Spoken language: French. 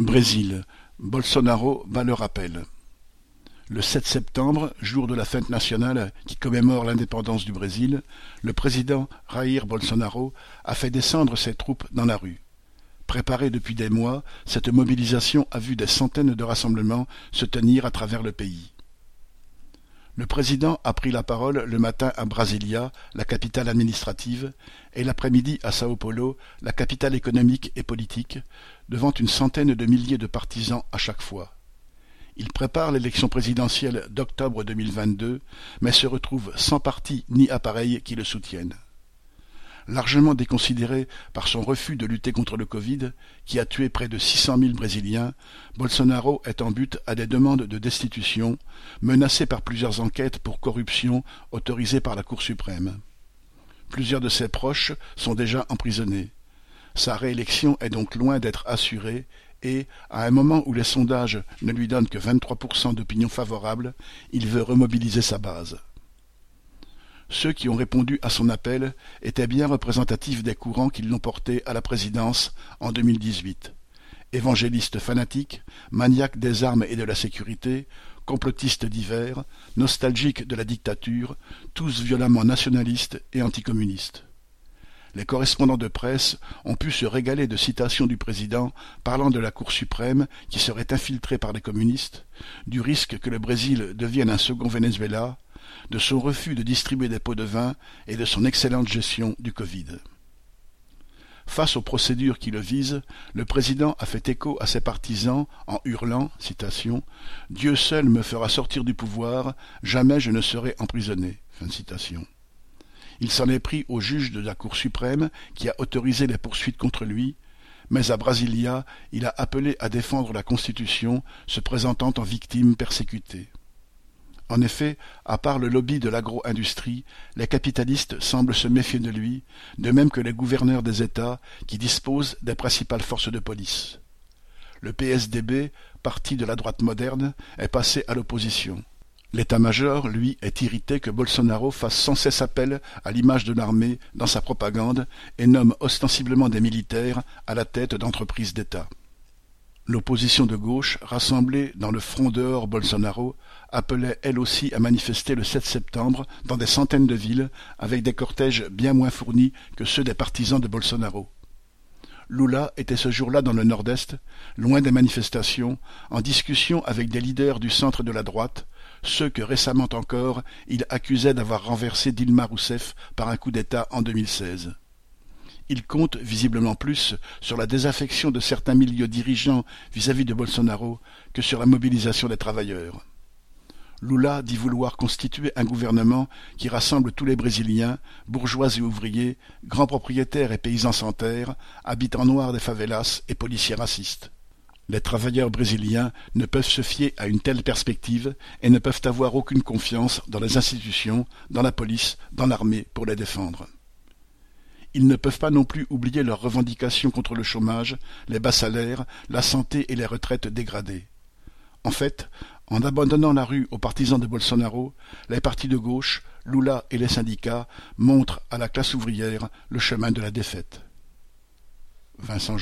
Brésil, Bolsonaro bat le rappel. Le 7 septembre, jour de la fête nationale qui commémore l'indépendance du Brésil, le président Jair Bolsonaro a fait descendre ses troupes dans la rue. Préparée depuis des mois, cette mobilisation a vu des centaines de rassemblements se tenir à travers le pays. Le président a pris la parole le matin à Brasilia, la capitale administrative, et l'après-midi à Sao Paulo, la capitale économique et politique, devant une centaine de milliers de partisans à chaque fois. Il prépare l'élection présidentielle d'octobre 2022, mais se retrouve sans parti ni appareil qui le soutiennent largement déconsidéré par son refus de lutter contre le Covid, qui a tué près de 600 000 Brésiliens, Bolsonaro est en but à des demandes de destitution, menacé par plusieurs enquêtes pour corruption autorisées par la Cour suprême. Plusieurs de ses proches sont déjà emprisonnés. Sa réélection est donc loin d'être assurée et, à un moment où les sondages ne lui donnent que 23% d'opinion favorable, il veut remobiliser sa base. Ceux qui ont répondu à son appel étaient bien représentatifs des courants qui l'ont porté à la présidence en 2018. Évangélistes fanatiques, maniaques des armes et de la sécurité, complotistes divers, nostalgiques de la dictature, tous violemment nationalistes et anticommunistes. Les correspondants de presse ont pu se régaler de citations du président parlant de la Cour suprême qui serait infiltrée par les communistes, du risque que le Brésil devienne un second Venezuela, de son refus de distribuer des pots de vin et de son excellente gestion du Covid. Face aux procédures qui le visent, le président a fait écho à ses partisans en hurlant Dieu seul me fera sortir du pouvoir, jamais je ne serai emprisonné. Il s'en est pris au juge de la Cour suprême qui a autorisé les poursuites contre lui, mais à Brasilia, il a appelé à défendre la Constitution, se présentant en victime persécutée. En effet, à part le lobby de l'agro-industrie, les capitalistes semblent se méfier de lui, de même que les gouverneurs des États qui disposent des principales forces de police. Le PSDB, parti de la droite moderne, est passé à l'opposition. L'état-major, lui, est irrité que Bolsonaro fasse sans cesse appel à l'image de l'armée dans sa propagande et nomme ostensiblement des militaires à la tête d'entreprises d'État. L'opposition de gauche, rassemblée dans le Front dehors Bolsonaro, appelait elle aussi à manifester le 7 septembre dans des centaines de villes, avec des cortèges bien moins fournis que ceux des partisans de Bolsonaro. Lula était ce jour-là dans le nord-est, loin des manifestations, en discussion avec des leaders du centre de la droite, ceux que récemment encore il accusait d'avoir renversé Dilma Rousseff par un coup d'État en 2016. Il compte visiblement plus sur la désaffection de certains milieux dirigeants vis-à-vis de Bolsonaro que sur la mobilisation des travailleurs. Lula dit vouloir constituer un gouvernement qui rassemble tous les Brésiliens, bourgeois et ouvriers, grands propriétaires et paysans sans terre, habitants noirs des favelas et policiers racistes. Les travailleurs brésiliens ne peuvent se fier à une telle perspective et ne peuvent avoir aucune confiance dans les institutions, dans la police, dans l'armée pour les défendre. Ils ne peuvent pas non plus oublier leurs revendications contre le chômage, les bas salaires, la santé et les retraites dégradées. En fait, en abandonnant la rue aux partisans de Bolsonaro, les partis de gauche, Lula et les syndicats montrent à la classe ouvrière le chemin de la défaite. Vincent